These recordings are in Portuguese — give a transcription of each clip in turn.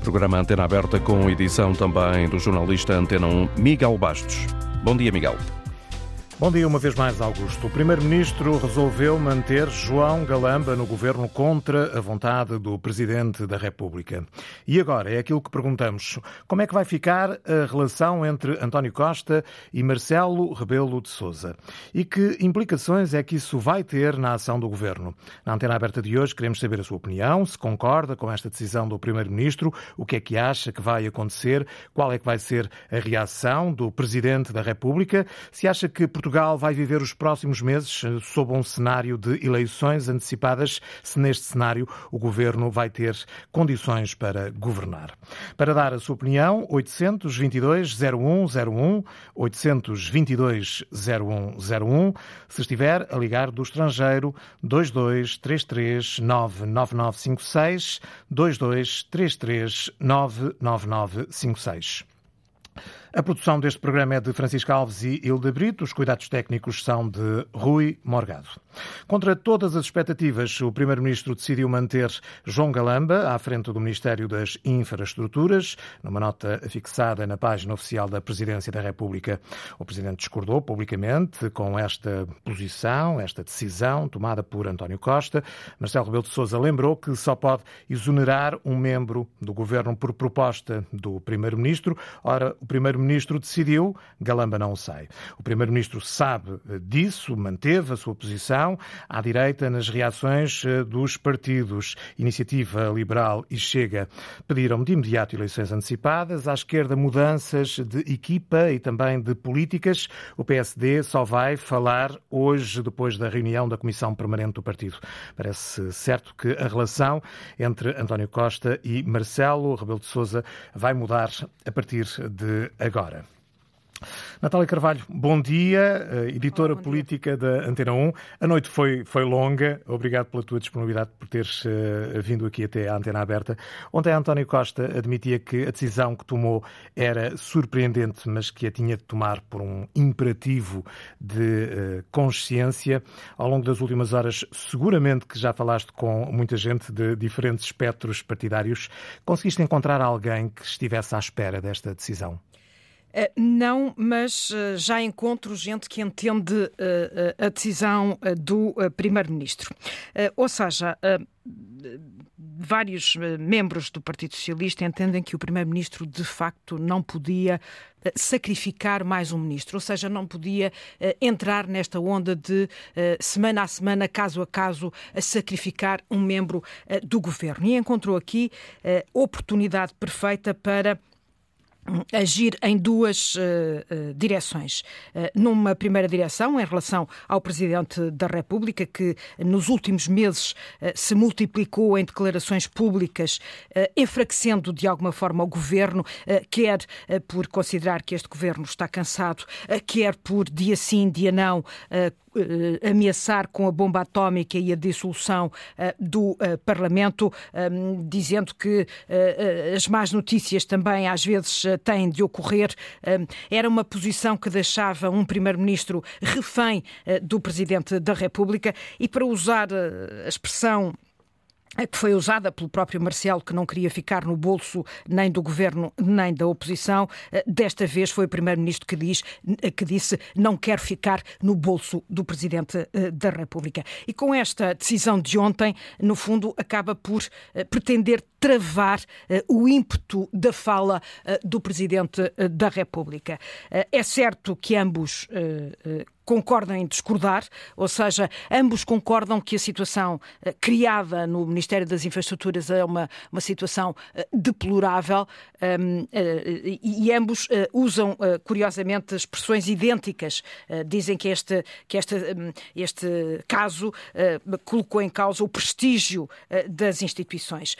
Programa Antena Aberta com edição também do jornalista Antena 1 Miguel Bastos. Bom dia, Miguel. Bom dia uma vez mais, Augusto. O Primeiro-Ministro resolveu manter João Galamba no governo contra a vontade do Presidente da República. E agora é aquilo que perguntamos: como é que vai ficar a relação entre António Costa e Marcelo Rebelo de Souza? E que implicações é que isso vai ter na ação do governo? Na antena aberta de hoje queremos saber a sua opinião, se concorda com esta decisão do Primeiro-Ministro, o que é que acha que vai acontecer, qual é que vai ser a reação do Presidente da República, se acha que Portugal Portugal vai viver os próximos meses eh, sob um cenário de eleições antecipadas, se neste cenário o governo vai ter condições para governar. Para dar a sua opinião, 822-0101, 822-0101, se estiver a ligar do estrangeiro, 2233-99956, 2233-99956. A produção deste programa é de Francisco Alves e Hilda Brito. Os cuidados técnicos são de Rui Morgado. Contra todas as expectativas, o Primeiro-Ministro decidiu manter João Galamba à frente do Ministério das Infraestruturas, numa nota fixada na página oficial da Presidência da República. O Presidente discordou publicamente com esta posição, esta decisão tomada por António Costa. Marcelo Rebelo de Sousa lembrou que só pode exonerar um membro do Governo por proposta do Primeiro-Ministro. Ora, o Primeiro Primeiro-Ministro decidiu, Galamba não sai. O Primeiro-Ministro sabe disso, manteve a sua posição. À direita, nas reações eh, dos partidos Iniciativa Liberal e Chega, pediram de imediato eleições antecipadas. À esquerda, mudanças de equipa e também de políticas. O PSD só vai falar hoje, depois da reunião da Comissão Permanente do Partido. Parece certo que a relação entre António Costa e Marcelo Rebelo de Sousa vai mudar a partir de agora agora. Natália Carvalho, bom dia, eh, editora Olá, bom política dia. da Antena 1. A noite foi, foi longa, obrigado pela tua disponibilidade por teres uh, vindo aqui até à Antena Aberta. Ontem António Costa admitia que a decisão que tomou era surpreendente, mas que a tinha de tomar por um imperativo de uh, consciência. Ao longo das últimas horas, seguramente que já falaste com muita gente de diferentes espectros partidários. Conseguiste encontrar alguém que estivesse à espera desta decisão? Eh, não, mas eh, já encontro gente que entende eh, a decisão do Primeiro-Ministro. Ou seja, vários membros do Partido Socialista entendem que o Primeiro-Ministro de facto não podia sacrificar mais um ministro, ou seja, não podia entrar nesta onda de semana a semana, caso a caso, a sacrificar um membro do governo. E encontrou aqui oportunidade perfeita para agir em duas uh, uh, direções. Uh, numa primeira direção, em relação ao Presidente da República, que nos últimos meses se multiplicou em declarações públicas, enfraquecendo de alguma forma o governo, quer por considerar que este governo está cansado, quer por dia sim, dia não ameaçar com a bomba atómica e a dissolução uh, do uh, Parlamento, um, dizendo que as más notícias também às vezes têm de ocorrer. Um, era uma posição que deixava um Primeiro-Ministro refém do Presidente da República e, para usar a expressão que foi usada pelo próprio Marcelo, que não queria ficar no bolso nem do governo nem da oposição. Eh, desta vez foi o primeiro-ministro que, diz, eh, que disse não quero ficar no bolso do presidente eh, da República. E com esta decisão de ontem, no fundo, acaba por pretender travar o ímpeto da fala do presidente da República. É certo que ambos concordam em discordar, ou seja, ambos concordam que a situação criada no Ministério das Infraestruturas é uma, uma situação deplorável uh, e, ambos usam, curiosamente, expressões idênticas. dizem que este, que este, um, este caso colocou em causa o prestígio das instituições.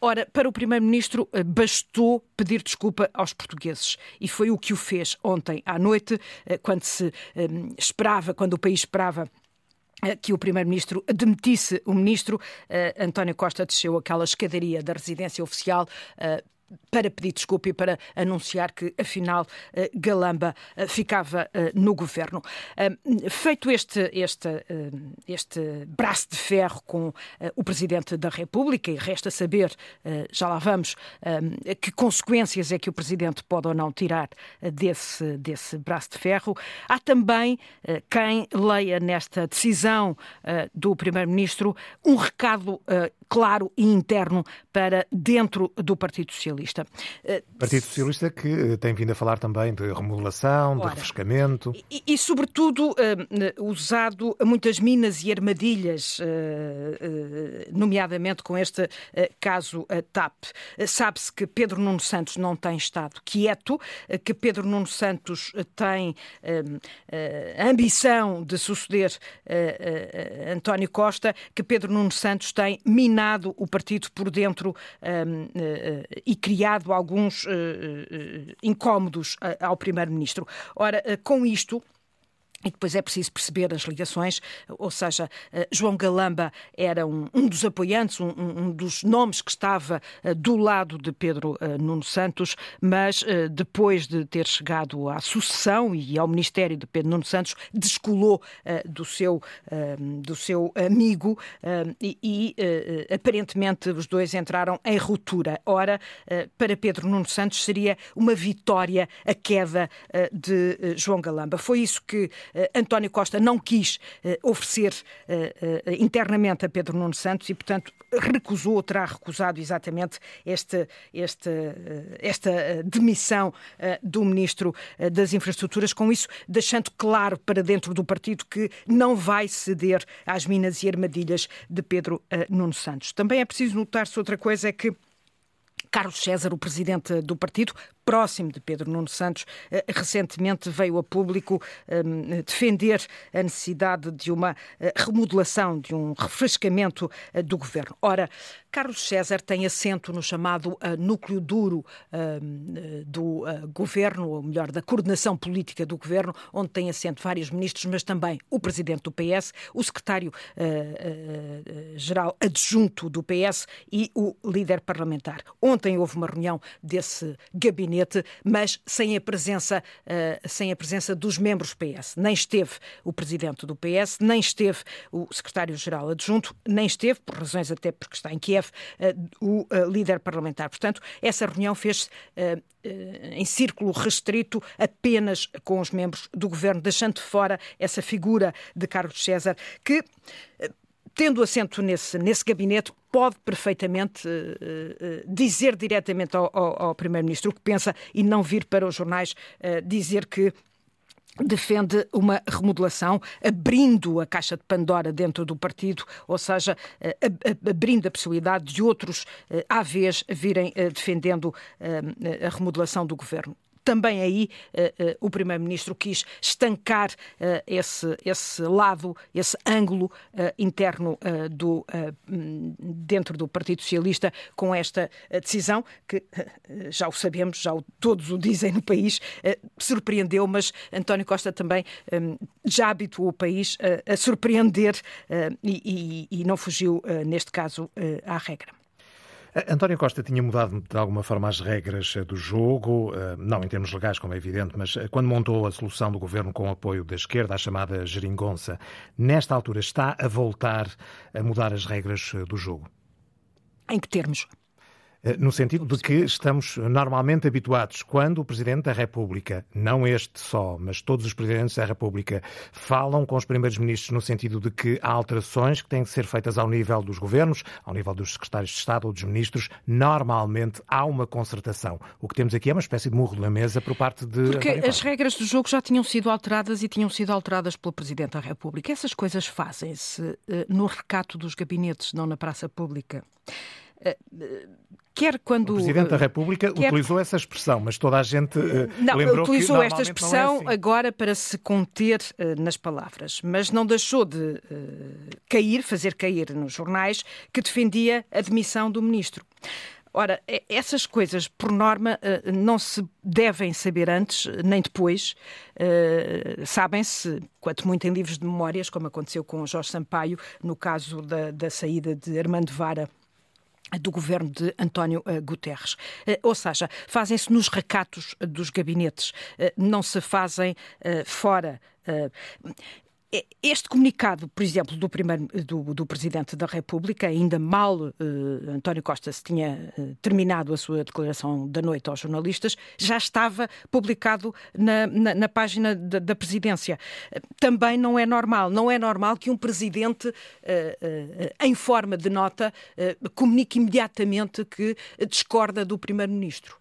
Ora, para o Primeiro-Ministro, bastou pedir desculpa aos portugueses e foi o que o fez ontem à noite, quando se um, esperava, quando o país esperava eh, que o Primeiro-Ministro demitisse o Ministro, António Costa desceu aquela escadaria da residência oficial. Para pedir desculpa e para anunciar que, afinal, Galamba ficava no governo. Feito este, este, este braço de ferro com o Presidente da República, e resta saber, já lá vamos, que consequências é que o Presidente pode ou não tirar desse, desse braço de ferro, há também quem leia nesta decisão do Primeiro-Ministro um recado claro e interno para dentro do Partido Socialista. Eh, Partido Socialista que eh, tem vindo a falar também de remodelação, Ora, de refrescamento. E, e sobretudo, uh, usado muitas minas e armadilhas, nomeadamente com este caso TAP. Sabe-se que Pedro Nuno Santos não tem estado quieto, que Pedro Nuno Santos tem a ambição de suceder António Costa, que Pedro Nuno Santos tem minado o partido por dentro e criado alguns uh, incómodos ao Primeiro-Ministro. Ora, com isto. E depois é preciso perceber as ligações, ou seja, eh, João Galamba era um, um dos apoiantes, um, um, dos nomes que estava eh, do lado de Pedro uh, Nuno Santos, mas depois de ter chegado à sucessão e ao Ministério de Pedro Nuno Santos, descolou do, seu, do seu amigo e, e aparentemente os dois entraram em ruptura. Ora, para Pedro Nuno Santos seria uma vitória a queda de João Galamba. Foi isso que eh, António Costa não quis eh, oferecer eh, internamente a Pedro Nuno Santos e, portanto, recusou, terá recusado exatamente este, este, esta demissão do Ministro das Infraestruturas, com isso deixando claro para dentro do partido que não vai ceder às minas e armadilhas de Pedro Nuno Santos. Também é preciso notar-se outra coisa, é que Carlos César, o presidente do partido, próximo de Pedro Nuno Santos, eh, recentemente veio a público ehm, defender a necessidade de uma eh, remodelação, de um refrescamento eh, do governo. Ora, Carlos César tem assento no chamado núcleo duro ehm, do governo, ou melhor, da coordenação política do governo, onde tem assento vários ministros, mas também o presidente do PS, o secretário-geral adjunto do PS e o líder parlamentar. Ontem houve uma reunião desse gabinete gabinete, mas sem a presença, uh, sem a presença dos membros PS. Nem esteve o presidente do PS, nem esteve o secretário-geral adjunto, nem esteve, por razões até porque está em Kiev, uh, o uh, líder parlamentar. Portanto, essa reunião fez-se em círculo restrito apenas com os membros do governo, deixando fora essa figura de Carlos César, que tendo assento nesse, nesse gabinete, pode perfeitamente uh, uh, dizer diretamente ao, ao, ao Primeiro-Ministro o que pensa e não vir para os jornais uh, dizer que defende uma remodelação, abrindo a caixa de Pandora dentro do partido, ou seja, abrindo a possibilidade de outros AVs virem defendendo a remodelação do governo também aí uh, uh, o Primeiro-Ministro quis estancar uh, esse, esse lado, esse ângulo interno do, hum, dentro do Partido Socialista com esta decisão, que já o sabemos, já o, todos o dizem no país, surpreendeu, mas António Costa também um, já habituou o país a surpreender e, e, e, não fugiu, neste caso, à regra. António Costa tinha mudado de alguma forma as regras eh, do jogo, eh, não em termos legais, como é evidente, mas eh, quando montou a solução do governo com o apoio da esquerda, a chamada geringonça, nesta altura está a voltar a mudar as regras do jogo? Em que termos? Eh, no sentido de que estamos normalmente habituados, quando o Presidente da República, não este só, mas todos os Presidentes da República, falam com os primeiros ministros no sentido de que há alterações que têm que ser feitas ao nível dos governos, ao nível dos secretários de Estado ou dos ministros, normalmente há uma concertação. O que temos aqui é uma espécie de murro na mesa por parte de. Porque as regras do jogo já tinham sido alteradas e tinham sido alteradas pelo Presidente da República. Essas coisas fazem-se eh, no recato dos gabinetes, não na praça pública. Eh, quer quando. O Presidente da República quer... utilizou essa expressão, mas toda a gente uh, não, lembrou utilizou que esta expressão é assim. agora para se conter uh, nas palavras, mas não deixou de uh, cair, fazer cair nos jornais, que defendia a demissão do ministro. Ora, essas coisas, por norma, não se devem saber antes nem depois. Sabem-se, quanto muito em livros de memórias, como aconteceu com Jorge Sampaio, no caso da, da saída de Armando Vara do governo de António Guterres. Ou seja, fazem-se nos recatos dos gabinetes, não se fazem fora. Este comunicado, por exemplo, do, primeiro, do, do Presidente da República, ainda mal uh, António Costa se tinha uh, terminado a sua declaração da noite aos jornalistas, já estava publicado na, na, na página da, da Presidência. Também não é normal. Não é normal que um Presidente, em forma de nota, comunique imediatamente que discorda do Primeiro-Ministro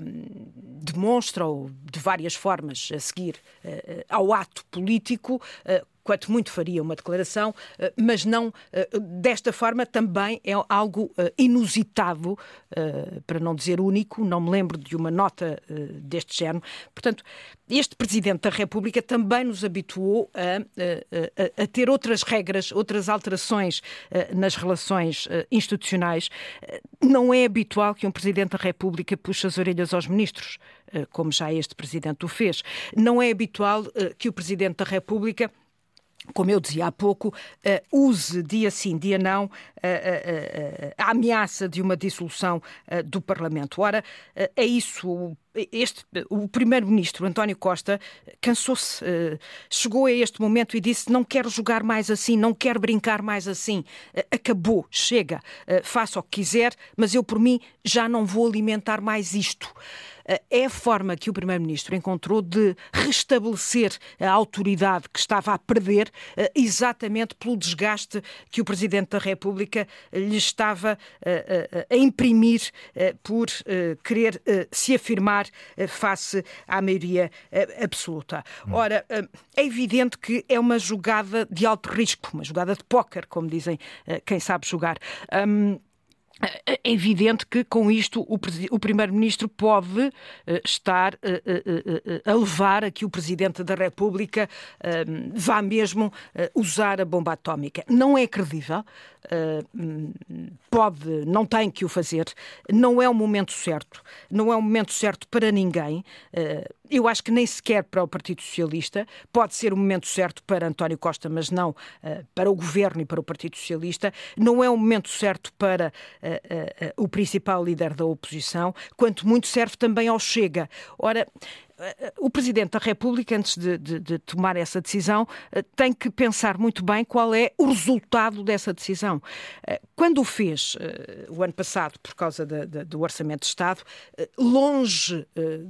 um, demonstram de várias formas a seguir uh, ao ato político uh, quanto muito faria uma declaração, eh, mas não eh, desta forma também é algo eh, inusitado, para não dizer único, não me lembro de uma nota deste género. Portanto, este Presidente da República também nos habituou a, a, a ter outras regras, outras alterações nas relações institucionais. Não é habitual que um Presidente da República puxe as orelhas aos ministros, como já este Presidente o fez. Não é habitual que o Presidente da República como eu dizia há pouco, uh, use dia sim, dia não, uh, uh, a ameaça de uma dissolução do Parlamento. Ora, é isso. Este, o primeiro-ministro António Costa cansou-se, chegou a este momento e disse: Não quero jogar mais assim, não quero brincar mais assim. acabou, chega, faça o que quiser, mas eu, por mim, já não vou alimentar mais isto. Eh, é a forma que o Primeiro-Ministro encontrou de restabelecer a autoridade que estava a perder, eh, exatamente pelo desgaste que o Presidente da República lhe estava eh, a imprimir por querer se afirmar face à maioria absoluta. Hum. Ora, é evidente que é uma jogada de alto risco, uma jogada de póquer, como dizem quem sabe jogar. É evidente que com isto o, Primeiro-Ministro pode uh, estar uh, uh, a levar a que o Presidente da República vá mesmo usar a bomba atómica. Não é credível, pode, não tem que o fazer, não é o momento certo, não é o momento certo para ninguém. Eu acho que nem sequer para o Partido Socialista. Pode ser o momento certo para António Costa, mas não para o Governo e para o Partido Socialista. Não é o momento certo para o principal líder da oposição, quanto muito serve também ao Chega. Ora, o Presidente da República, antes de, de, de, tomar essa decisão, eh, tem que pensar muito bem qual é o resultado dessa decisão. Eh, quando o fez eh, o ano passado, por causa de, do Orçamento de Estado, longe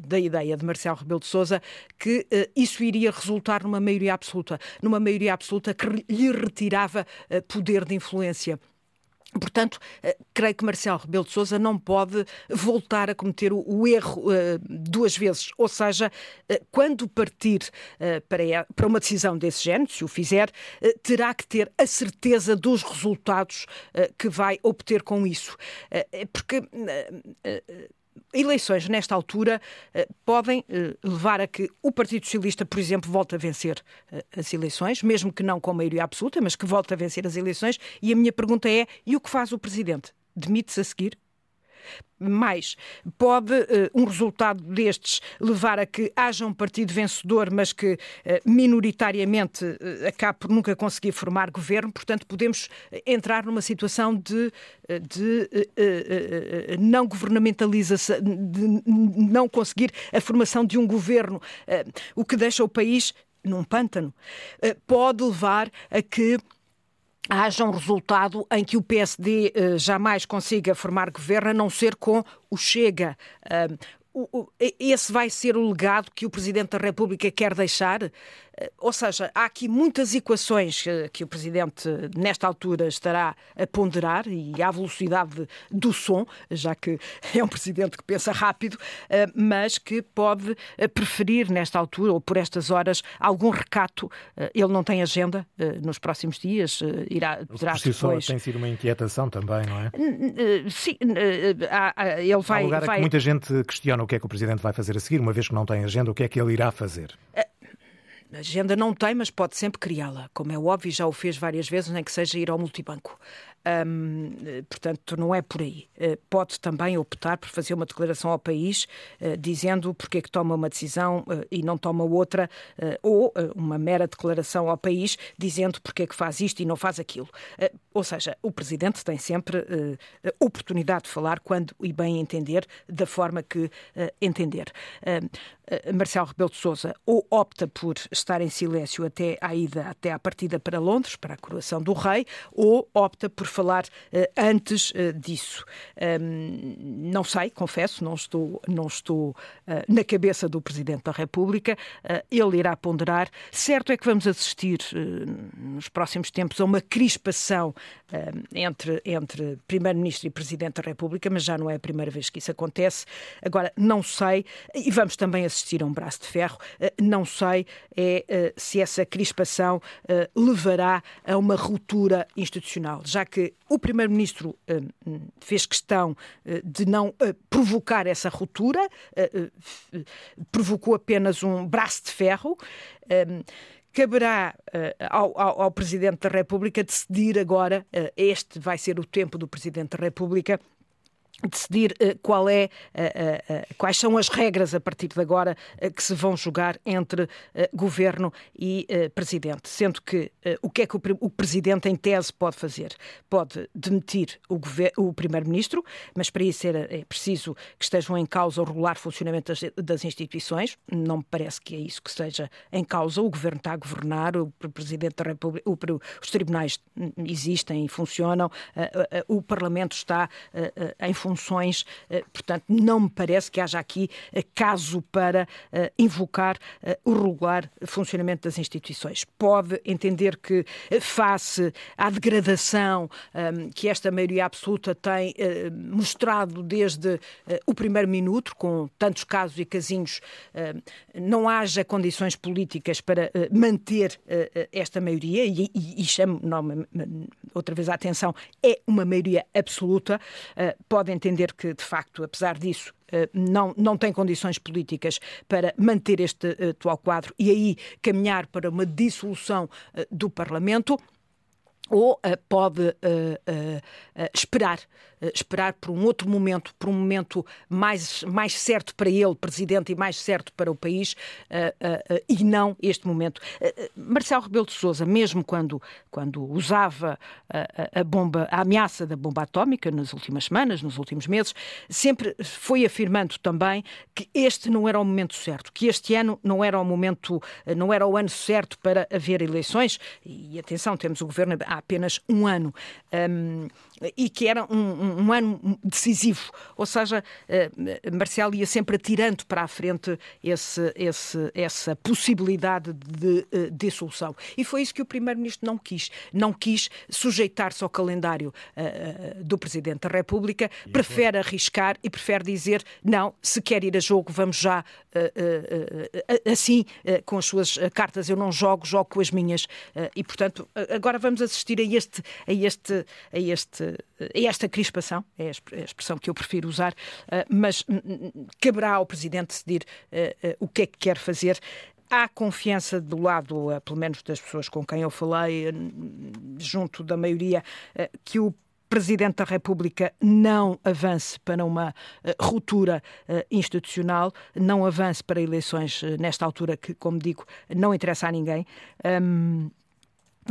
da ideia de Marcelo Rebelo de Sousa que isso iria resultar numa maioria absoluta, numa maioria absoluta que lhe retirava poder de influência. Portanto, eh, creio que Marcelo Rebelo de Sousa não pode voltar a cometer o, erro uh, duas vezes. Ou seja, uh, quando partir para, uma decisão desse género, se o fizer, terá que ter a certeza dos resultados que vai obter com isso. porque eleições nesta altura eh, podem eh, levar a que o Partido Socialista, por exemplo, volte a vencer eh, as eleições, mesmo que não com maioria absoluta, mas que volte a vencer as eleições. E a minha pergunta é: e o que faz o Presidente? Demite-se a seguir? Mais, pode uh, um resultado destes levar a que haja um partido vencedor, mas que uh, minoritariamente uh, acabe por nunca conseguir formar governo, portanto, podemos entrar numa situação de, de não governamentalização, de não conseguir a formação de um governo, o que deixa o país num pântano. Pode levar a que haja um resultado em que o PSD eh, jamais consiga formar governo, a não ser com o Chega. Esse vai ser o legado que o Presidente da República quer deixar? Eh, ou seja, há aqui muitas equações que o Presidente, nesta altura, estará a ponderar e à velocidade do som, já que é um Presidente que pensa rápido, eh, mas que pode eh, preferir, nesta altura ou por estas horas, algum recato. Ele não tem agenda nos próximos dias, irá poderá por si depois... tem sido uma inquietação também, não é? Sim, ele vai. Há lugar vai... que muita gente questiona o que é que o Presidente vai fazer a seguir, uma vez que não tem agenda, o que é que ele irá fazer? Agenda não tem, mas pode sempre criá-la. Como é óbvio, já o fez várias vezes, nem que seja ir ao multibanco. portanto, não é por aí. Uh, pode também optar por fazer uma declaração ao país uh, dizendo porque é que toma uma decisão e não toma outra, ou uma mera declaração ao país dizendo porque é que faz isto e não faz aquilo. Ou seja, o Presidente tem sempre uh, oportunidade de falar quando e bem entender, da forma que uh, entender. Uh, Marcelo Rebelo de Sousa ou opta por estar em silêncio até à ida, até à partida para Londres, para a coroação do rei, ou opta por falar antes disso. não sei, confesso, não estou, não estou na cabeça do Presidente da República. ele irá ponderar. Certo é que vamos assistir nos próximos tempos a uma crispação entre, entre Primeiro-Ministro e Presidente da República, mas já não é a primeira vez que isso acontece. Agora, não sei, e vamos também assistir a um braço de ferro, eh, não sei é, eh, se essa crispação levará a uma ruptura institucional, já que o Primeiro-Ministro fez questão de não provocar essa ruptura, provocou apenas um braço de ferro caberá uh, ao, ao, ao, Presidente da República decidir agora, uh, este vai ser o tempo do Presidente da República, decidir uh, qual é, uh, uh, quais são as regras a partir de agora que se vão jogar entre governo e presidente, sendo que o que é que o, presidente em tese pode fazer? Pode demitir o, primeiro-ministro, mas para isso é, preciso que estejam em causa o regular funcionamento das, instituições. Não me parece que é isso que esteja em causa. O governo está a governar, o presidente da República, os tribunais existem e funcionam, o parlamento está em função funções, eh, portanto, não me parece que haja aqui eh, caso para eh, invocar o regular funcionamento das instituições. Pode entender que, face à degradação que esta maioria absoluta tem mostrado desde o primeiro minuto, com tantos casos e casinhos, não haja condições políticas para manter esta maioria, e, e, e chamo outra vez a atenção, é uma maioria absoluta, podem entender que, de facto, apesar disso, eh, não, não tem condições políticas para manter este eh, atual quadro e aí caminhar para uma dissolução eh, do Parlamento ou pode uh, uh, esperar esperar por um outro momento, por um momento mais, mais certo para ele, presidente, e mais certo para o país, e não este momento. Marcelo Rebelo de Sousa, mesmo quando, quando usava a, bomba, a ameaça da bomba atómica nas últimas semanas, nos últimos meses, sempre foi afirmando também que este não era o momento certo, que este ano não era o momento, não era o ano certo para haver eleições. E atenção, temos o governo há apenas um ano. Um, e que era um, um, ano decisivo. Ou seja, uh, Marcelo ia sempre atirando para a frente esse, esse, essa possibilidade de uh, dissolução. E foi isso que o Primeiro-Ministro não quis. Não quis sujeitar-se ao calendário uh, do Presidente da República, e prefere é. arriscar e prefere dizer: não, se quer ir a jogo, vamos já assim, com as suas cartas. Eu não jogo, jogo com as minhas. e, portanto, agora vamos assistir a este, a este, a este esta crispação, é a expressão que eu prefiro usar, eh, mas caberá ao Presidente decidir eh, eh, o que é que quer fazer há confiança do lado, pelo menos das pessoas com quem eu falei, junto da maioria, que o Presidente da República não avance para uma ruptura institucional, não avance para eleições nesta altura que, como digo, não interessa a ninguém.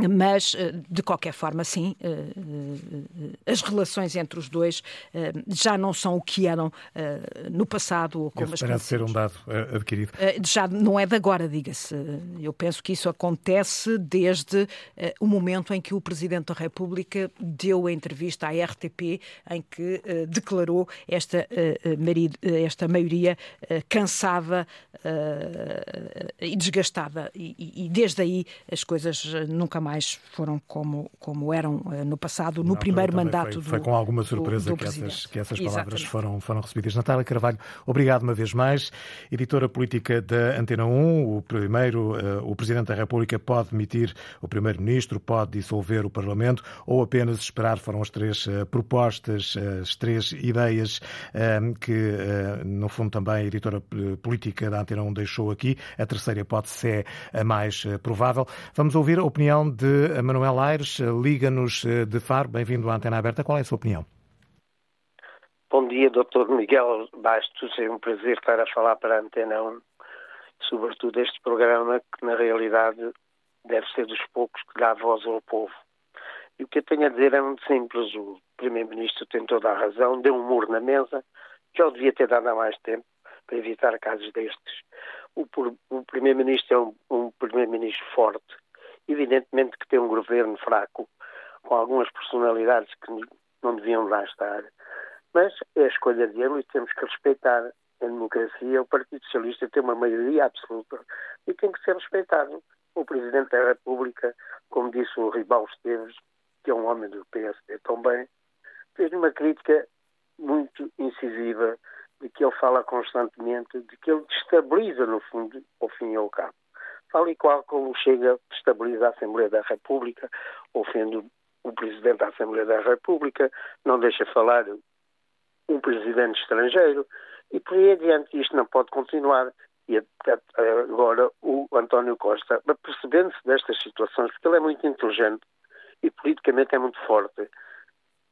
Mas, eh, de qualquer forma, sim, eh, eh, as relações entre os dois já não são o que eram no passado. Como Esse parece ser um dado adquirido. Já não é de agora, diga-se. Eu penso que isso acontece desde o momento em que o Presidente da República deu a entrevista à RTP, em que declarou esta, esta maioria cansada e desgastada. E desde aí as coisas nunca mais mais foram como, como eram uh, no passado, no primeiro mandato foi, do Foi com alguma surpresa do, do que, essas, que essas palavras foram, foram recebidas. Natália Carvalho, obrigado uma vez mais. Editora política da Antena 1, o primeiro, uh, o Presidente da República pode demitir o Primeiro-Ministro, pode dissolver o Parlamento ou apenas esperar. Foram as três uh, propostas, as três ideias que, no fundo, também a editora política da Antena 1 deixou aqui. A terceira pode ser a mais provável. Vamos ouvir a opinião de Manuel Aires, liga-nos eh, de Faro. Bem-vindo à Antena Aberta. Qual é a sua opinião? Bom dia, Dr. Miguel Bastos. É um prazer estar a falar para a Antena 1, sobretudo este programa que, na realidade, deve ser dos poucos que dá voz ao povo. E o que eu tenho a dizer é muito simples. O Primeiro-Ministro tem toda a razão, deu um muro na mesa, que ele devia ter dado há mais tempo para evitar casos destes. O, o Primeiro-Ministro é um, um Primeiro-Ministro forte, evidentemente que tem um governo fraco, com algumas personalidades que não deviam lá estar, mas é a escolha dele e temos que respeitar. Em democracia, o Partido Socialista tem uma maioria absoluta e tem que ser respeitado. O Presidente da República, como disse o Ribal Esteves, que é um homem do PSD também, fez uma crítica muito incisiva de que ele fala constantemente, de que ele destabiliza, no fundo, ao fim e ao cabo. Tal e qual como chega, destabiliza a Assembleia da República, ofende o Presidente da Assembleia da República, não deixa falar um Presidente estrangeiro, e por aí adiante isto não pode continuar. E agora o António Costa, percebendo-se destas situações, porque ele é muito inteligente e politicamente é muito forte,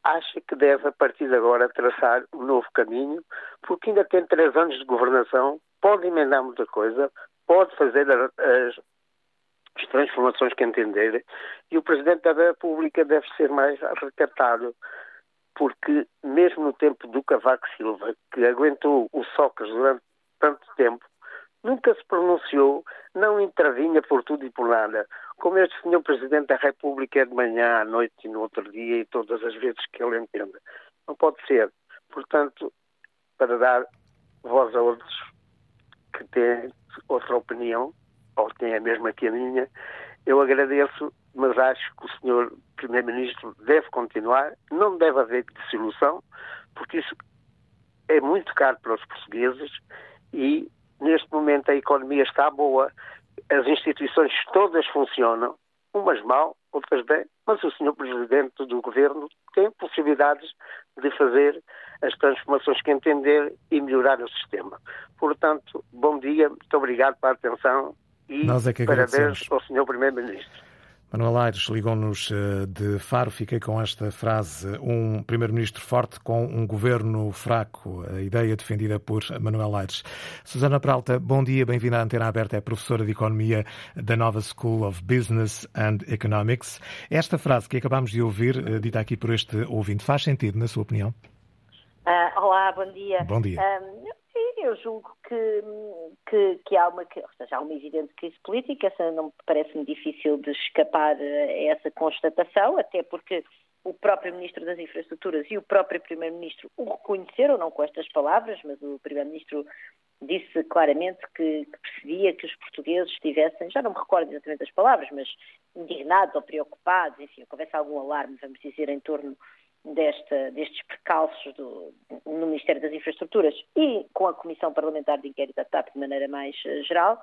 acha que deve, a partir de agora, traçar um novo caminho, porque ainda tem três anos de governação, pode emendar muita coisa, pode fazer as, as transformações que entender, e o Presidente da República deve ser mais recatado, porque mesmo no tempo do Cavaco Silva, que aguentou o Socas durante tanto tempo, nunca se pronunciou, não intervinha por tudo e por nada. Como este senhor Presidente da República é de manhã, à noite e no outro dia e todas as vezes que ele entende. Não pode ser. Portanto, para dar voz a outros que têm outra opinião, ou têm a mesma que a minha, eu agradeço, mas acho que o senhor Primeiro-Ministro deve continuar, não deve haver dissolução, porque isso é muito caro para os portugueses e Neste momento a economia está boa, as instituições todas funcionam, umas mal, outras bem, mas o senhor Presidente do Governo tem possibilidades de fazer as transformações que entender e melhorar o sistema. Portanto, bom dia, muito obrigado pela atenção e é parabéns ao senhor Primeiro-Ministro. Manuel Aires ligou-nos eh, de Faro. Fiquei com esta frase: um primeiro-ministro forte com um governo fraco. A ideia defendida por Manuel Aires. Susana Peralta, bom dia, bem-vinda à Antena Aberta. É professora de Economia da Nova School of Business and Economics. Esta frase que acabamos de ouvir, eh, dita aqui por este ouvinte, faz sentido, na sua opinião? Uh, olá, bom dia. Bom dia. Um, eu julgo que, que, que, há uma, ou seja, há uma evidente crise política, essa não parece-me difícil de escapar a essa constatação, até porque o próprio Ministro das Infraestruturas e o próprio Primeiro-Ministro o reconheceram, não com estas palavras, mas o Primeiro-Ministro disse claramente que, que, percebia que os portugueses estivessem, já não me recordo exatamente as palavras, mas indignados ou preocupados, enfim, houvesse algum alarme, vamos dizer, em torno desta, destes precalços do, no Ministério das Infraestruturas e com a Comissão Parlamentar de Inquérito da TAP de maneira mais uh, geral.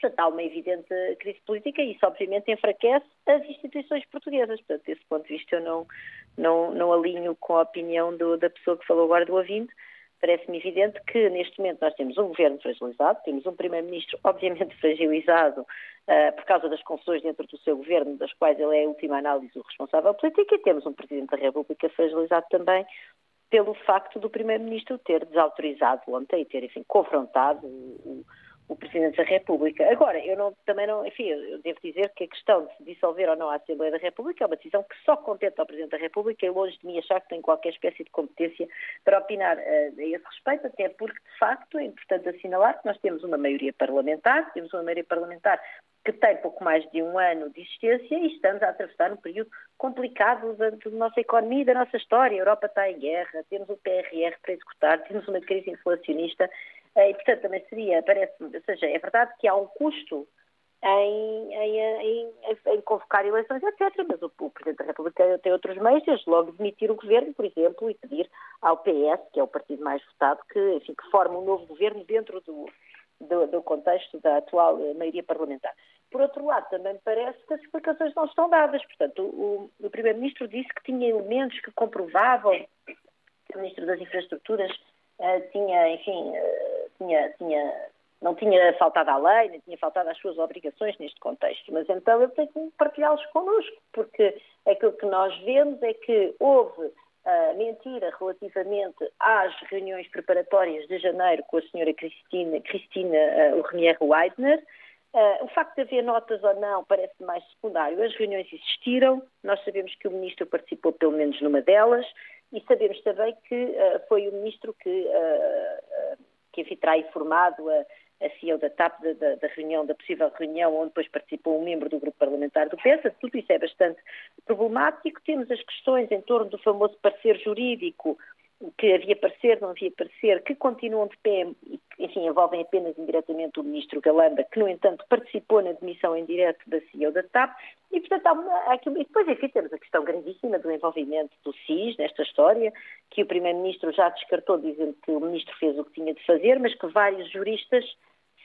Portanto, há uma evidente crise política e isso, obviamente, enfraquece as instituições portuguesas. Portanto, desse ponto de vista, eu não, não, não alinho com a opinião do, da pessoa que falou agora do ouvinte parece-me evidente que neste momento nós temos um governo fragilizado, temos um primeiro-ministro obviamente fragilizado uh, por causa das confusões dentro do seu governo, das quais ele é a última análise o responsável político, e temos um presidente da República fragilizado também pelo facto do primeiro-ministro ter desautorizado ontem e ter, enfim, confrontado o, o Presidente da República. Agora, eu não, também não, enfim, eu devo dizer que a questão de se dissolver ou não a Assembleia da República é uma decisão que só compete ao Presidente da República e longe de mim achar que tem qualquer espécie de competência para opinar uh, a esse respeito, até porque, de facto, é importante assinalar que nós temos uma maioria parlamentar, temos uma maioria parlamentar que tem pouco mais de um ano de existência e estamos a atravessar um período complicado da, da nossa economia e da nossa história. A Europa está em guerra, temos o PRR para executar, temos uma crise inflacionista e, portanto, também seria, parece-me, ou seja, é verdade que há um custo em, em, em, em, convocar eleições, etc. Mas o, o, Presidente da República tem outros meios, desde logo demitir o governo, por exemplo, e pedir ao PS, que é o partido mais votado, que, enfim, que forme um novo governo dentro do, do, do, contexto da atual maioria parlamentar. Por outro lado, também me parece que as explicações não estão dadas. Portanto, o, o Primeiro-Ministro disse que tinha elementos que comprovavam que o Ministro das Infraestruturas uh, tinha, enfim, uh, tinha, tinha, não tinha faltado à lei, nem tinha faltado às suas obrigações neste contexto. Mas então ele tem que partilhá-los connosco, porque aquilo que nós vemos é que houve uh, mentira relativamente às reuniões preparatórias de janeiro com a senhora Cristina, Cristina Urnier Weidner, Uh, o facto de haver notas ou não parece mais secundário. As reuniões existiram, nós sabemos que o ministro participou pelo menos numa delas e sabemos também que uh, foi o ministro que, uh, que enfim, terá informado a, a CEO da TAP da, da, reunião, da possível reunião onde depois participou um membro do grupo parlamentar do PESA. Tudo isso é bastante problemático. Temos as questões em torno do famoso parecer jurídico que havia parecer, não havia parecer, que continuam de pé enfim, envolvem apenas indiretamente o ministro Galamba, que, no entanto, participou na demissão em direto da CEO da TAP, e, portanto, há, uma, há aqui, e depois, enfim, temos a questão gravíssima do envolvimento do SIS nesta história, que o Primeiro-Ministro já descartou, dizendo que o Ministro fez o que tinha de fazer, mas que vários juristas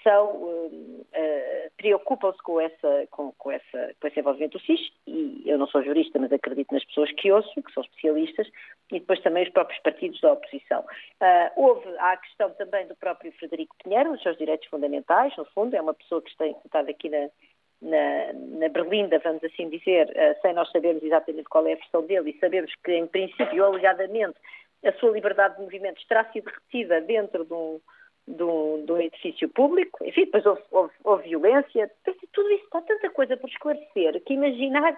são, uh, preocupam-se com, essa, com, com, essa, com esse envolvimento do SIS, e eu não sou jurista, mas acredito nas pessoas que ouço, que são especialistas, e depois também os próprios partidos da oposição. Uh, houve há a questão também do próprio Frederico Pinheiro, os seus direitos fundamentais, no fundo, é uma pessoa que está estado aqui na, na, na, Berlinda, vamos assim dizer, uh, sem nós sabermos exatamente qual é a versão dele e sabemos que, em princípio, alegadamente, a sua liberdade de movimentos terá sido retida dentro de um, do, do edifício público, enfim, depois houve, houve, houve violência, tudo isso, está tanta coisa por esclarecer que imaginar uh,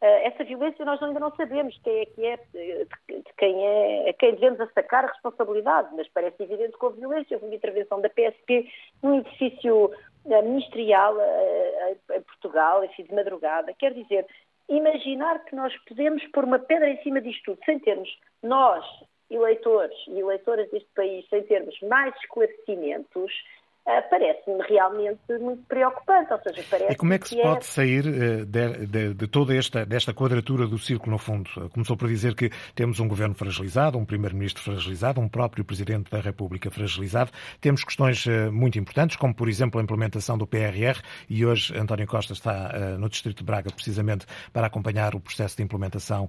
essa violência nós ainda não sabemos quem é que é, de, de quem é, a quem devemos atacar a responsabilidade, mas parece evidente que houve violência, houve uma intervenção da PSP num edifício uh, ministerial uh, em Portugal, enfim, de madrugada, quer dizer, imaginar que nós podemos pôr uma pedra em cima disto tudo, sem termos nós, eleitores e eleitoras deste país sem termos mais esclarecimentos, parece-me realmente muito preocupante. Ou seja, parece e como é que, que se é... pode sair uh, de, de, de, toda esta desta quadratura do círculo, no fundo? Começou por dizer que temos um governo fragilizado, um primeiro-ministro fragilizado, um próprio presidente da República fragilizado. Temos questões uh, muito importantes, como, por exemplo, a implementação do PRR, e hoje António Costa está no Distrito de Braga precisamente para acompanhar o processo de implementação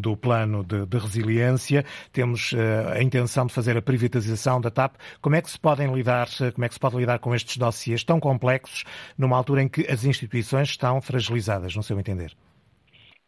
do plano de, de resiliência. Temos a intenção de fazer a privatização da TAP. Como é que se podem lidar, como como é que se pode lidar com estes dossiês tão complexos numa altura em que as instituições estão fragilizadas, no seu entender?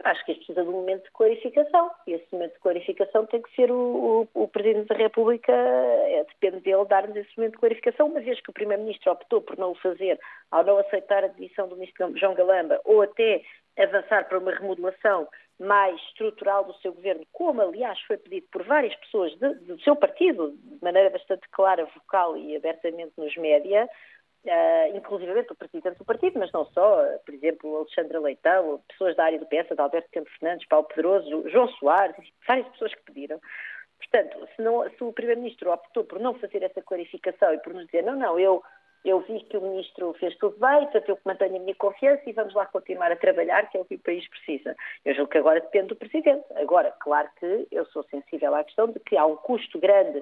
Acho que isto precisa de um momento de clarificação e esse momento de clarificação tem que ser o, o, o Presidente da República, é, depende dele dar-nos esse momento de clarificação, uma vez que o Primeiro-Ministro optou por não o fazer ao não aceitar a demissão do Ministro João Galamba ou até avançar para uma remodelação mais estrutural do seu governo, como aliás foi pedido por várias pessoas de, do seu partido, de maneira bastante clara, vocal e abertamente nos média, uh, o presidente do partido, mas não só, uh, por exemplo, Alexandra Leitão, pessoas da área do PS, Alberto Campos Fernandes, Paulo Pedroso, João Soares, várias pessoas que pediram. Portanto, se, não, se o Primeiro-Ministro optou por não fazer essa clarificação e por nos dizer, não, não, eu eu vi que o Ministro fez tudo bem, portanto eu mantenho a minha confiança e vamos lá continuar a trabalhar, que é o que o país precisa. Eu julgo que agora depende do Presidente. Agora, claro que eu sou sensível à questão de que há um custo grande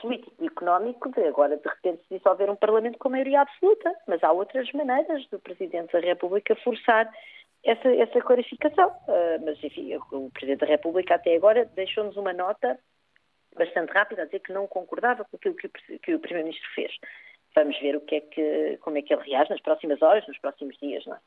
político e económico de agora de repente se dissolver um Parlamento com maioria absoluta, mas há outras maneiras do Presidente da República forçar essa, essa clarificação. Uh, mas enfim, o Presidente da República até agora deixou-nos uma nota bastante rápida a dizer que não concordava com aquilo que o, que o Primeiro-Ministro fez vamos ver o que é que, como é que ele reage nas próximas horas, nos próximos dias, não é?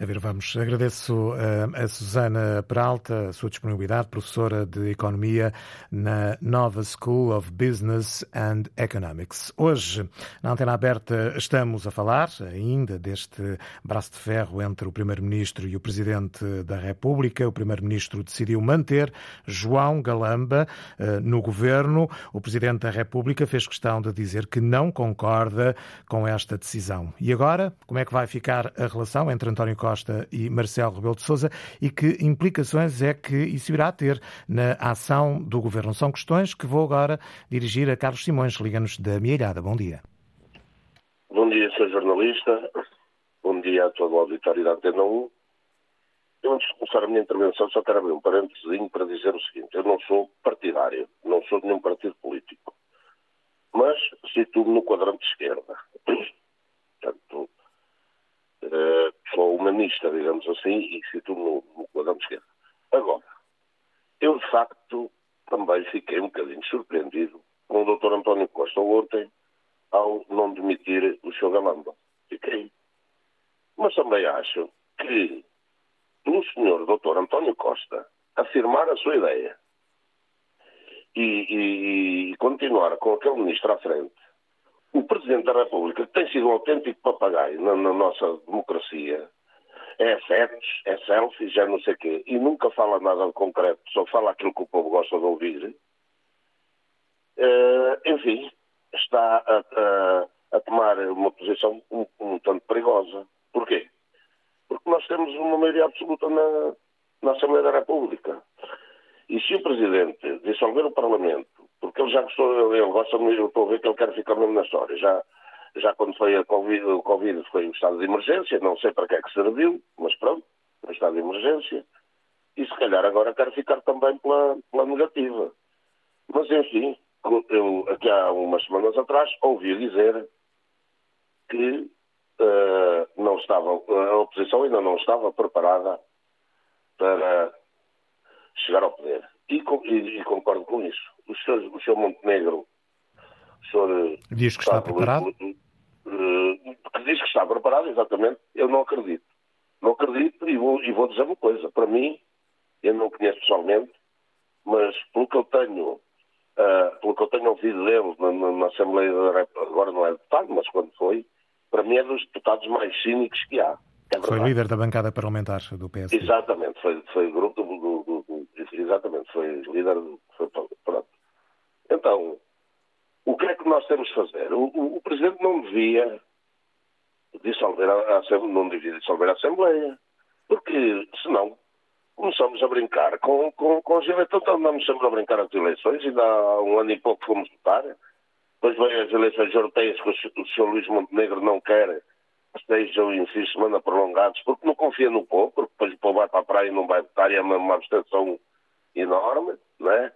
A ver, vamos. Agradeço a Susana Peralta a sua disponibilidade, professora de Economia na Nova School of Business and Economics. Hoje, na antena aberta, estamos a falar ainda deste braço de ferro entre o Primeiro-Ministro e o Presidente da República. O Primeiro-Ministro decidiu manter João Galamba eh, no governo. O Presidente da República fez questão de dizer que não concorda com esta decisão. E agora, como é que vai ficar a relação entre António Costa e Marcelo Rebelo de Sousa e que implicações é que isso irá ter na ação do Governo. São questões que vou agora dirigir a Carlos Simões, liga-nos da Mielhada. Bom dia. Bom dia, sou jornalista. Bom dia a toda a auditório da Antena 1. Eu, antes de começar a minha intervenção, só quero abrir um parênteses para dizer o seguinte. Eu não sou partidário, não sou de nenhum partido político, mas situo-me no quadrante de esquerda. Portanto, uh, sou humanista, digamos assim, e situo no, no quadrante esquerdo. Agora, eu de facto também fiquei um bocadinho surpreendido com o Dr. António Costa ontem ao não demitir o Sr. Galamba. Fiquei. Mas também acho que o Sr. Dr. António Costa afirmar a sua ideia e, e, e continuar com aquele ministro à frente, o Presidente da República, que tem sido um autêntico papagaio na, na nossa democracia, é afetos, é selfies, é não sei o quê, e nunca fala nada de concreto, só fala aquilo que o povo gosta de ouvir, uh, enfim, está a, a, a, tomar uma posição um, um tanto perigosa. Porquê? Porque nós temos uma maioria absoluta na, na Assembleia da República. E se o Presidente dissolver o Parlamento, porque ele já gostou, ele gosta, eu estou a ver que ele quer ficar mesmo na história, já já quando foi a COVID, o Covid foi o estado de emergência, não sei para que é que serviu, mas pronto, o estado de emergência. E se calhar agora quero ficar também pela, pela negativa. Mas enfim, eu aqui há umas semanas atrás ouvi dizer que uh, não estava, a oposição ainda não estava preparada para chegar ao poder. E, e, e concordo com isso. O senhor, o senhor Montenegro o senhor diz que está, está preparado? Uh, que diz que está preparado, exatamente. Eu não acredito. Não acredito e vou, e vou dizer uma coisa. Para mim, eu não o conheço pessoalmente, mas pelo que eu tenho, uh, pelo que eu tenho ouvido dele na, na, na Assembleia da República, agora não é deputado, mas quando foi, para mim é dos deputados mais cínicos que há. É foi líder da bancada parlamentar do PS. Exatamente, foi, foi grupo do, do, do, exatamente, foi líder, foi, pronto. Então, o que é que nós temos de fazer? O, o, o Presidente não devia dissolver a, a, não devia dissolver a Assembleia, porque senão começamos a brincar com, com, com os eleitores, então andamos sempre a brincar as eleições, ainda há um ano e pouco fomos votar, depois vem as eleições europeias que o, Sr. Luís Montenegro não quer que estejam em fim de semana prolongados, porque não confia no povo, porque depois o povo vai para a praia e não vai votar e é uma abstenção enorme, não é?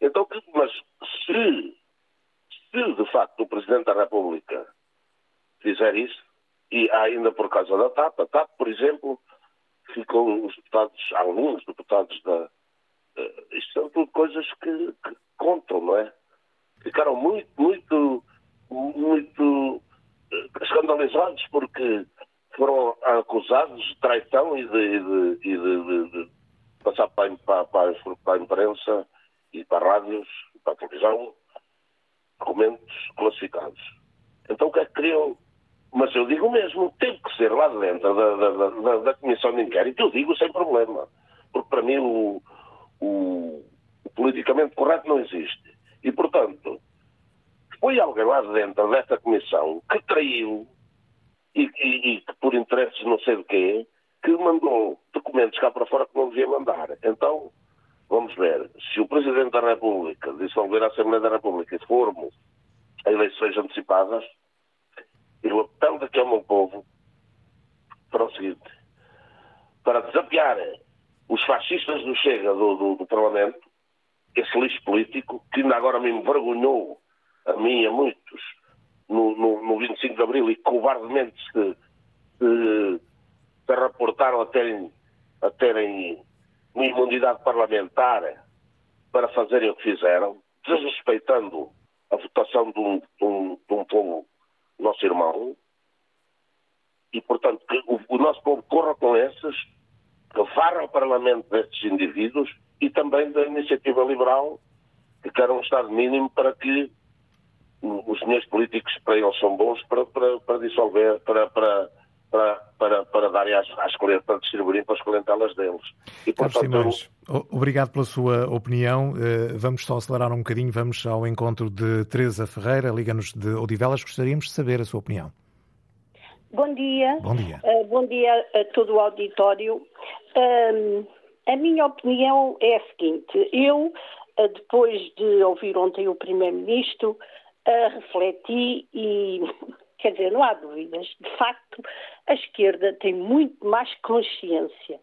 Então, mas se se de facto o Presidente da República fizer isso, e ainda por causa da TAP, a TAP, por exemplo, ficou os deputados, alguns deputados da. Uh, isto são tudo coisas que, que, contam, não é? Ficaram muito, muito, muito uh, escandalizados porque foram acusados de traição e de, de, de, de, de passar para, para, para, a imprensa e para rádios, para a televisão, documentos classificados. Então o que é que queriam? Mas eu digo mesmo, tem que ser lá dentro da, da, da, da Comissão de Inquérito, eu digo sem problema. Porque para mim o, o, o politicamente correto não existe. E, portanto, foi alguém lá dentro desta comissão que traiu e, e, e que por interesses não sei de quê, que mandou documentos cá para fora que não devia mandar. Então, vamos ver, se o Presidente da República dissolver a Assembleia da República e formos a eleições antecipadas, eu apelo daqui ao meu povo para o seguinte, para desafiar os fascistas do Chega do, do, do Parlamento, esse lixo político, que ainda agora me envergonhou a mim e a muitos no, no, no 25 de Abril e covardemente se, se, se reportaram a terem, a terem uma imunidade parlamentar para fazerem o que fizeram, desrespeitando a votação de um, de um, de um povo, nosso irmão, e, portanto, que o, o, nosso povo corra com esses, que varra o Parlamento destes indivíduos e também da iniciativa liberal, que quer um Estado mínimo para que os senhores políticos para eles são bons para, para, para dissolver, para, para para, para, para darem às, às para distribuírem para as clientelas deles. E, portanto, Simões, eu... obrigado pela sua opinião. Eh, vamos só acelerar um bocadinho, vamos ao encontro de Teresa Ferreira, liga-nos de Odivelas. Gostaríamos de saber a sua opinião. Bom dia. Bom dia. Uh, bom dia a todo o auditório. Uh, a minha opinião é a seguinte: eu, uh, depois de ouvir ontem o Primeiro-Ministro, refleti e Quer dizer, não há dúvidas. De facto, a esquerda tem muito mais consciência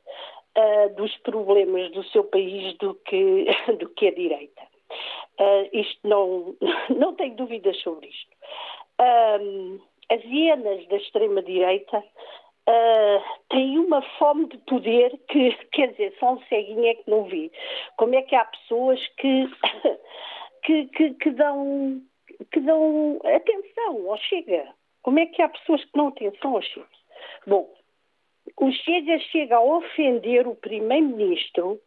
uh, dos problemas do seu país do que, do que a direita. Uh, isto não, não tenho dúvidas sobre isto. Uh, as hienas da extrema-direita Uh, têm uma fome de poder que, quer dizer, só um ceguinho é que não vi. Como é que há pessoas que, que, que, que dão, que dão atenção ao Chega? Como é que há pessoas que não atenção ao Chega? Bom, o Chega chega a ofender o Primeiro-Ministro,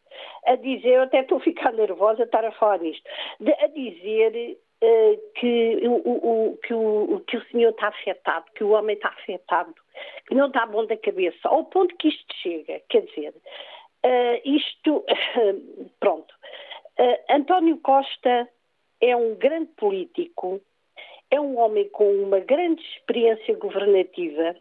a dizer, eu até estou a ficar nervosa a estar a falar nisto, de, a dizer que, o, o, que, o, que o senhor está afetado, que o homem está afetado, que não está bom da cabeça, ao ponto que isto chega. Quer dizer, isto. pronto. António Costa é um grande político, é um homem com uma grande experiência governativa,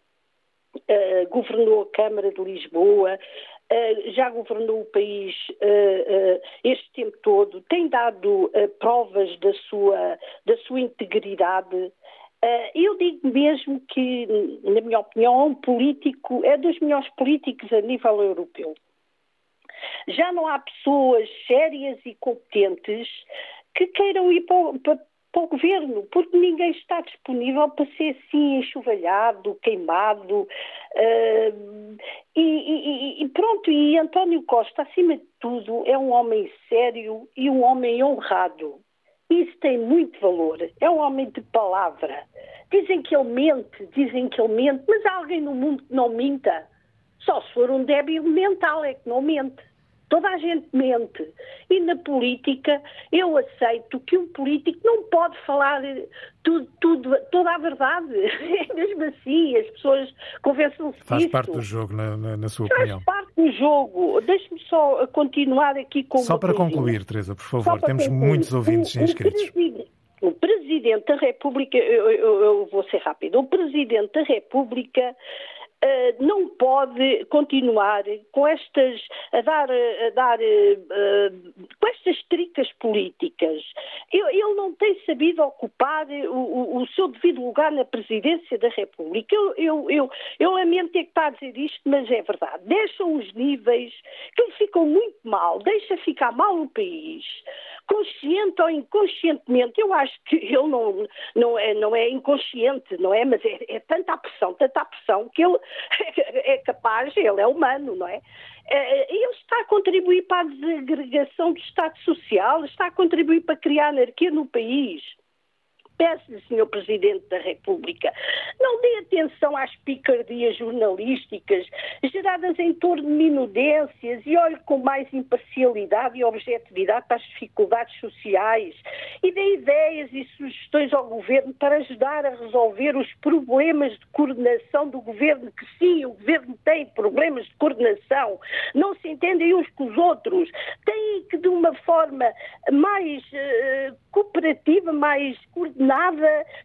uh, governou a Câmara de Lisboa, uh, já governou o país uh, este tempo todo, tem dado provas da sua, da sua integridade. eu digo mesmo que, na minha opinião, é um político, é dos melhores políticos a nível europeu. Já não há pessoas sérias e competentes que queiram ir para, para, o governo, porque ninguém está disponível para ser assim enxovalhado, queimado. Uh, e, e, e, pronto, e António Costa, acima de tudo, é um homem sério e um homem honrado. Isso tem muito valor. É um homem de palavra. Dizem que ele mente, dizem que ele mente, mas há alguém no mundo que não minta. Só se for um débil mental é que não mente. Toda a gente mente. E na política, eu aceito que um político não pode falar tudo, tudo, toda a verdade. É mesmo assim, as pessoas conversam-se Faz parte do jogo, na, na, na sua Faz opinião. Faz parte do jogo. Deixe-me só continuar aqui com Só para concluir, Teresa, por favor. Temos concluir. muitos ouvintes o, inscritos. O, o Presidente da República, eu, eu, eu vou ser rápido, o Presidente da República Uh, não pode continuar com estas a dar, a dar uh, com estas tricas políticas. Ele não tem sabido ocupar o, o, seu devido lugar na presidência da República. Eu, eu, eu, eu lamento ter que estar a dizer isto, mas é verdade. Deixam os níveis que lhe ficam muito mal, deixa ficar mal o país consciente ou inconscientemente, eu acho que ele não, não, é, não é inconsciente, não é? Mas é, é tanta a pressão, tanta a pressão, que ele é capaz, ele é humano, não é? é? Ele está a contribuir para a desagregação do Estado Social, está a contribuir para criar anarquia no país peço-lhe, Sr. Presidente da República, não dê atenção às picardias jornalísticas geradas em torno de minudências e olhe com mais imparcialidade e objetividade para as dificuldades sociais e dê ideias e sugestões ao Governo para ajudar a resolver os problemas de coordenação do Governo, que sim, o Governo tem problemas de coordenação, não se entendem uns com os outros, têm que de uma forma mais uh, cooperativa, mais coordenada,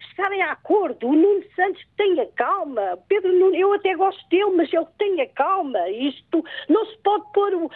estarem a acordo. O Nuno Santos tenha calma. Pedro Nuno, eu até gosto dele, mas ele tenha calma. Isto não se pode pôr o,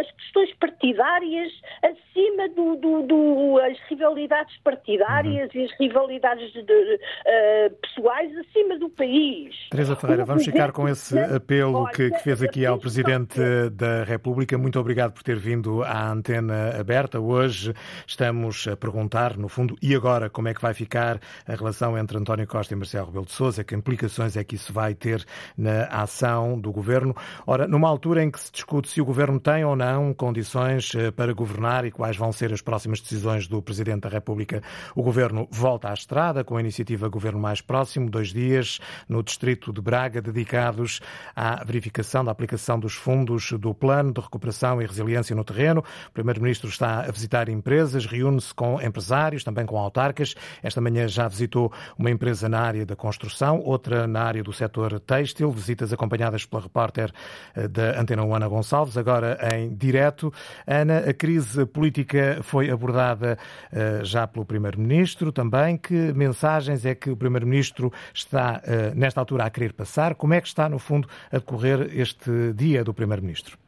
as questões partidárias acima do, do, do as rivalidades partidárias uhum. e as rivalidades de, de, uh, pessoais acima do país. Teresa Ferreira, vamos ficar com esse apelo que, que fez aqui ao Presidente da República. Muito obrigado por ter vindo à antena aberta. Hoje estamos a perguntar, no fundo, e agora como é que vai ficar a relação entre António Costa e Marcelo Rebelo de Sousa, que implicações é que isso vai ter na ação do governo. Ora, numa altura em que se discute se o governo tem ou não condições eh, para governar e quais vão ser as próximas decisões do Presidente da República, o governo volta à estrada com a iniciativa Governo Mais Próximo, dois dias no distrito de Braga, dedicados à verificação da aplicação dos fundos do Plano de Recuperação e Resiliência no terreno. O Primeiro-Ministro está a visitar empresas, reúne-se com empresários, também com autarcas. Esta manhã já visitou uma empresa na área da construção, outra na área do setor têxtil, visitas acompanhadas pela repórter eh, da Antena Ana Gonçalves, agora em direto. Ana, a crise política foi abordada eh, já pelo Primeiro-Ministro também. Que mensagens é que o Primeiro-Ministro está, eh, nesta altura, a querer passar? Como é que está, no fundo, a decorrer este dia do Primeiro-Ministro?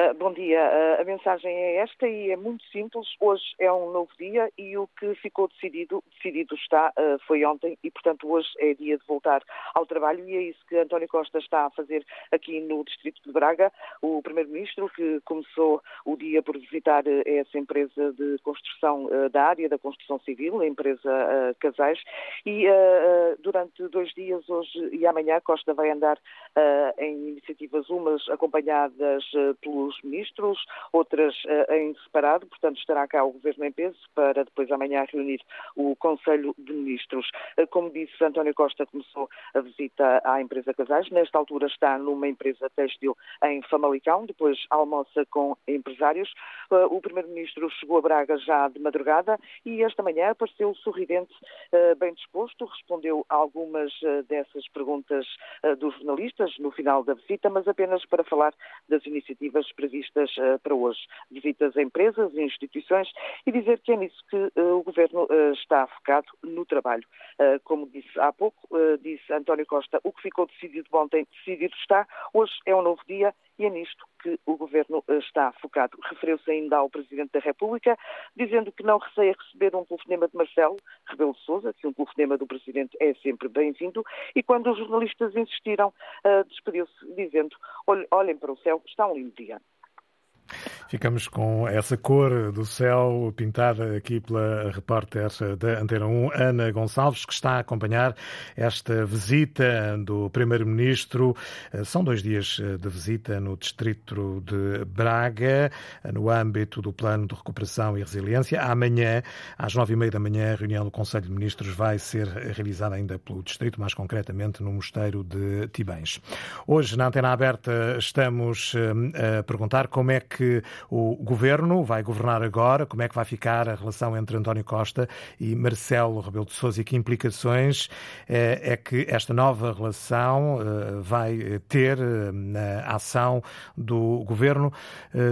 Uh, bom dia. Uh, a mensagem é esta e é muito simples. Hoje é um novo dia e o que ficou decidido, decidido está, uh, foi ontem e, portanto, hoje é dia de voltar ao trabalho e é isso que António Costa está a fazer aqui no Distrito de Braga. O Primeiro-Ministro, que começou o dia por visitar essa empresa de construção da área da construção civil, a empresa Casais, e durante dois dias, hoje e amanhã, Costa vai andar em iniciativas, umas acompanhadas pelos dos Ministros, outras uh, em separado, portanto estará cá o Governo em peso para depois amanhã reunir o Conselho de Ministros. Uh, como disse, António Costa começou a visita à empresa Casais, nesta altura está numa empresa têxtil em Famalicão, depois almoça com empresários. Uh, o Primeiro-Ministro chegou a Braga já de madrugada e esta manhã apareceu sorridente, bem disposto, respondeu a algumas dessas perguntas dos jornalistas no final da visita, mas apenas para falar das iniciativas previstas uh, para hoje. Visitas a empresas e instituições e dizer que é nisso que uh, o Governo uh, está focado no trabalho. como disse há pouco, disse António Costa, o que ficou decidido ontem, decidido está. Hoje é um novo dia e é nisto que o Governo está focado. Referiu-se ainda ao Presidente da República, dizendo que não receia receber um telefonema de Marcelo Rebelo Sousa, que um telefonema do Presidente é sempre bem-vindo, e quando os jornalistas insistiram, uh, despediu-se dizendo, olhem para o céu, está um lindo dia. Ficamos com essa cor do céu pintada aqui pela repórter da Antena 1, Ana Gonçalves, que está a acompanhar esta visita do Primeiro-Ministro. São dois dias de visita no distrito de Braga, no âmbito do Plano de Recuperação e Resiliência. Amanhã, às nove e meia da manhã, a reunião do Conselho de Ministros vai ser realizada ainda pelo distrito, mais concretamente no Mosteiro de Tibães. Hoje, na Antena Aberta, estamos eh, a perguntar como é que que o governo vai governar agora, como é que vai ficar a relação entre António Costa e Marcelo Rebelo de Sousa e que implicações é, é que esta nova relação eh, vai ter eh, na ação do governo.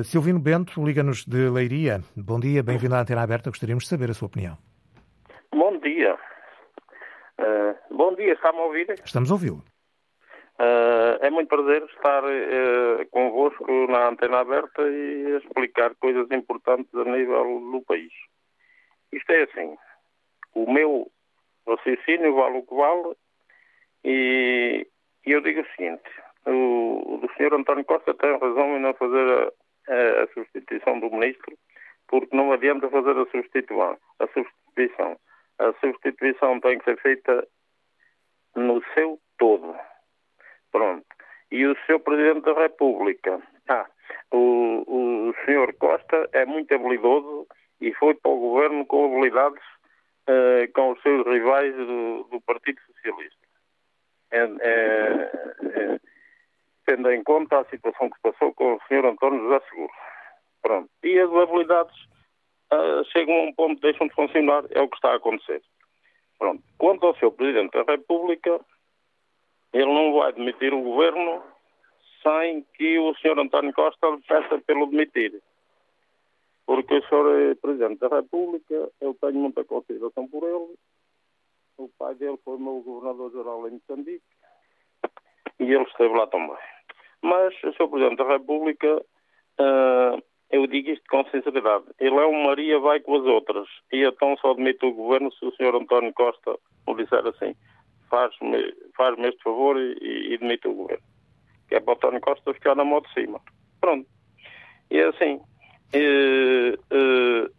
Silvino Bento, liga-nos de Leiria. Bom dia, bem-vindo à Antena Aberta. Gostaríamos de saber a sua opinião. Bom dia. Uh, bom dia, está-me a ouvir? Estamos a ouvi-lo. Uh, é muito prazer estar uh, convosco na antena aberta e explicar coisas importantes a nível do país. Isto é assim, o meu raciocínio vale o que vale e, e eu digo o seguinte, o, o senhor António Costa tem razão em não fazer a, a, substituição do ministro, porque não adianta fazer a substituição. A substituição. A substituição tem que ser feita no seu todo Pronto. E o seu Presidente da República, ah, o, o senhor Costa é muito habilidoso e foi para o governo com habilidades uh, com os seus rivais do, do Partido Socialista. É, é, é, tendo em conta a situação que se passou com o senhor António José Seguro. Pronto. E as habilidades uh, chegam a um ponto deixam de funcionar, é o que está a acontecer. Pronto. Quanto ao seu Presidente da República, ele não vai demitir o governo sem que o Sr. António Costa peça pelo demitir. Porque o Sr. é Presidente da República, eu tenho muita consideração por ele. O pai dele foi meu governador-geral em Moçambique e ele esteve lá também. Mas o Sr. Presidente da República, uh, eu digo isto com sinceridade, ele é um Maria, vai com as outras. E então só admite o governo se o Sr. António Costa o disser assim faz-me faz este favor e, e demite o governo. Que é para o António Costa ficar na mão de cima. Pronto. E é assim, e, e,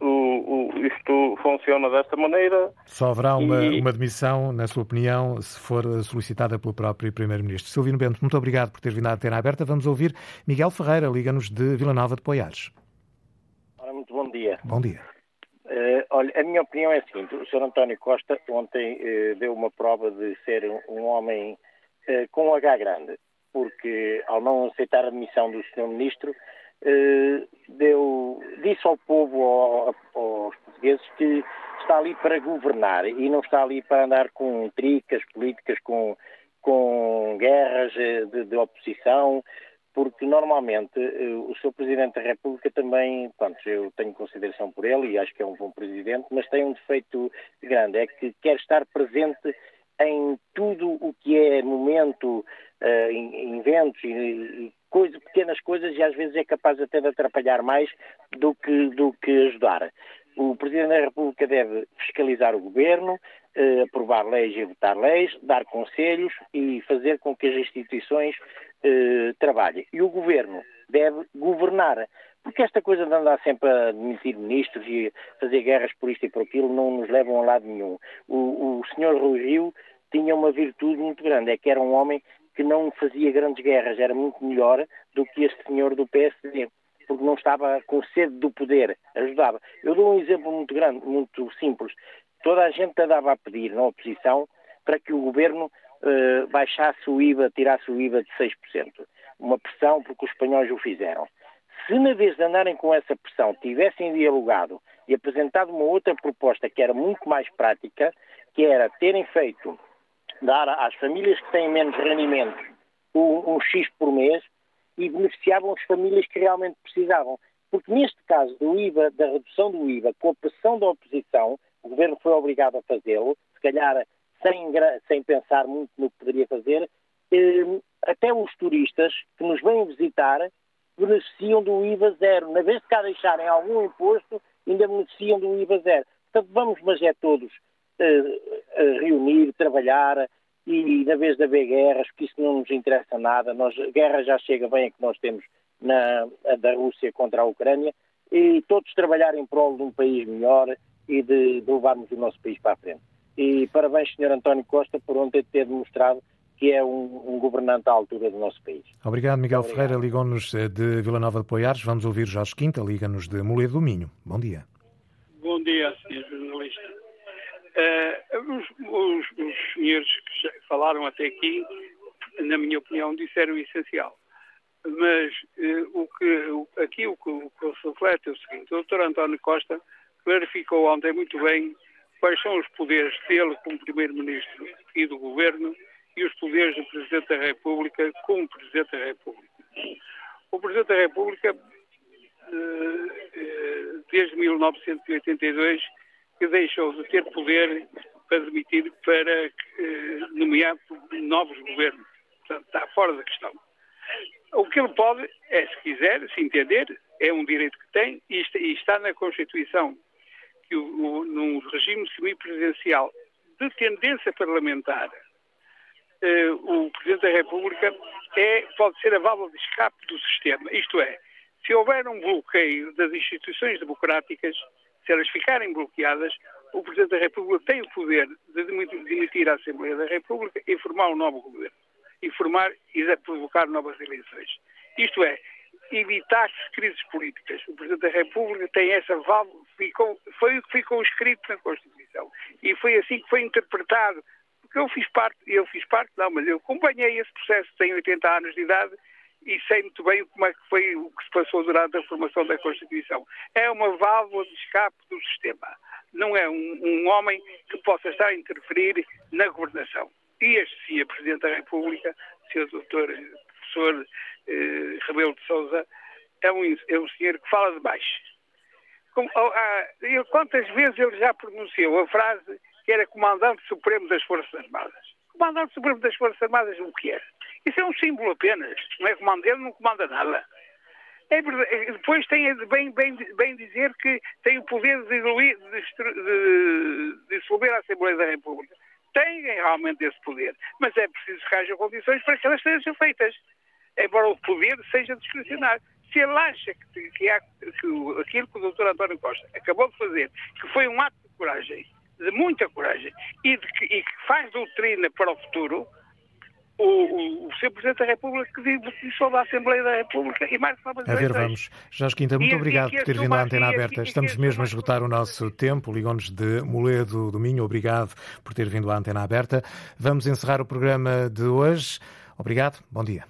o, o, isto funciona desta maneira. Só haverá uma, e... uma demissão, na sua opinião, se for solicitada pelo próprio Primeiro-Ministro. Silvino Bento, muito obrigado por ter vindo à antena aberta. Vamos ouvir Miguel Ferreira, liga-nos de Vila Nova de Poiares. Ora, muito bom dia. Bom dia. Olha, a minha opinião é a seguinte: o Sr. António Costa ontem uh, deu uma prova de ser um, homem uh, com H grande, porque ao não aceitar a admissão do Sr. Ministro, deu, disse ao povo, ao, aos portugueses, que está ali para governar e não está ali para andar com tricas políticas, com, com guerras de, de oposição, porque normalmente eh, o seu Presidente da República também, pronto, eu tenho consideração por ele e acho que é um bom Presidente, mas tem um defeito grande, é que quer estar presente em tudo o que é momento, uh, inventos e, e coisa, pequenas coisas e às vezes é capaz até de atrapalhar mais do que, do que ajudar. O Presidente da República deve fiscalizar o Governo, eh, aprovar leis e votar leis, dar conselhos e fazer com que as instituições eh, trabalhem. E o Governo deve governar, porque esta coisa de andar sempre a demitir ministros e fazer guerras por isto e por aquilo não nos levam a lado nenhum. O, o senhor Rui Rio tinha uma virtude muito grande, é que era um homem que não fazia grandes guerras, era muito melhor do que este senhor do PSD, porque não estava com sede do poder, ajudava. Eu dou um exemplo muito grande, muito simples. Toda a gente andava a pedir na oposição para que o governo uh, baixasse o IVA, tirasse o IVA de 6%. Uma pressão porque os espanhóis o fizeram. Se na vez de andarem com essa pressão tivessem dialogado e apresentado uma outra proposta que era muito mais prática, que era terem feito, dar às famílias que têm menos rendimentos um, um X por mês e beneficiavam as famílias que realmente precisavam. Porque neste caso do IVA, da redução do IVA, com a pressão da oposição, o governo foi obrigado a fazê-lo, se calhar sem, sem pensar muito no que poderia fazer, eh, até os turistas que nos vêm visitar beneficiam do IVA zero. Na vez de cá deixarem algum imposto, ainda beneficiam do IVA zero. Portanto, vamos, mas é todos uh, reunir, trabalhar e, na vez de haver guerras, que isso não nos interessa nada. Nós, guerra já chega bem a que nós temos na, da Rússia contra a Ucrânia e todos trabalhar em prol de um país melhor e de, de levarmos o nosso país para a frente. E parabéns, Sr. António Costa, por ontem ter demonstrado que é um, um, governante à altura do nosso país. Obrigado, Miguel Obrigado. Ferreira. Ligou-nos eh, de Vila Nova de Poiares. Vamos ouvir Jorge Quinta, liga-nos de Moledo do Minho. Bom dia. Bom dia, Sr. jornalista. Uh, os, os, os, senhores que falaram até aqui, na minha opinião, disseram o essencial. Mas uh, o que, aqui o que, o que se reflete é o seguinte: o Dr. António Costa clarificou ontem muito bem quais são os poderes dele como Primeiro-Ministro e do Governo e os poderes do Presidente da República como Presidente da República. O Presidente da República, eh, eh, desde 1982, que deixou de ter poder para demitir, para eh, nomear novos governos. Portanto, está fora da questão. O que ele pode é, se quiser, se entender, é um direito que tem e está na Constituição que o, o, num regime semipresidencial de tendência parlamentar eh, o Presidente da República é, pode ser a válvula de escape do sistema. Isto é, se houver um bloqueio das instituições democráticas, se elas ficarem bloqueadas, o Presidente da República tem o poder de demitir a Assembleia da República e formar um novo governo. E formar e provocar novas eleições. Isto é, evitar-se crises políticas. O Presidente da República tem essa válvula, ficou, foi o que ficou escrito na Constituição. E foi assim que foi interpretado porque eu fiz parte, eu fiz parte, não, mas eu acompanhei esse processo, tenho 80 anos de idade e sei muito bem como é que foi o que se passou durante a formação da Constituição. É uma válvula de escape do sistema. Não é um, um homem que possa estar a interferir na governação. E este sim, a Presidente da República, Sr. Dr. Professor eh, Rebelo de Sousa, é um, é um senhor que fala demais. Como, ah, quantas vezes ele já pronunciou a frase que era Comandante Supremo das Forças Armadas. Comandante Supremo das Forças Armadas, o que é? Isso é um símbolo apenas, não é comando, ele não comanda nada. É verdade, depois tem bem, bem, bem dizer que tem o poder de, diluir, de, de dissolver a Assembleia da República. Tem realmente esse poder, mas é preciso que haja condições para que elas sejam feitas, embora o poder seja discricionário. Se ele acha que, que, há, que aquilo que o Dr. António Costa acabou de fazer, que foi um ato de coragem, de muita coragem e, de que, e que faz doutrina para o futuro, o, o, o Sr. Presidente da República que dissolve a Assembleia da República e mais novas A ver, vamos. Jorge Quinta, muito e, obrigado e por ter vindo à antena aberta. Estamos mesmo a esgotar o nosso tempo. Ligou-nos de Moledo do Minho. Obrigado por ter vindo à antena aberta. Vamos encerrar o programa de hoje. Obrigado. Bom dia.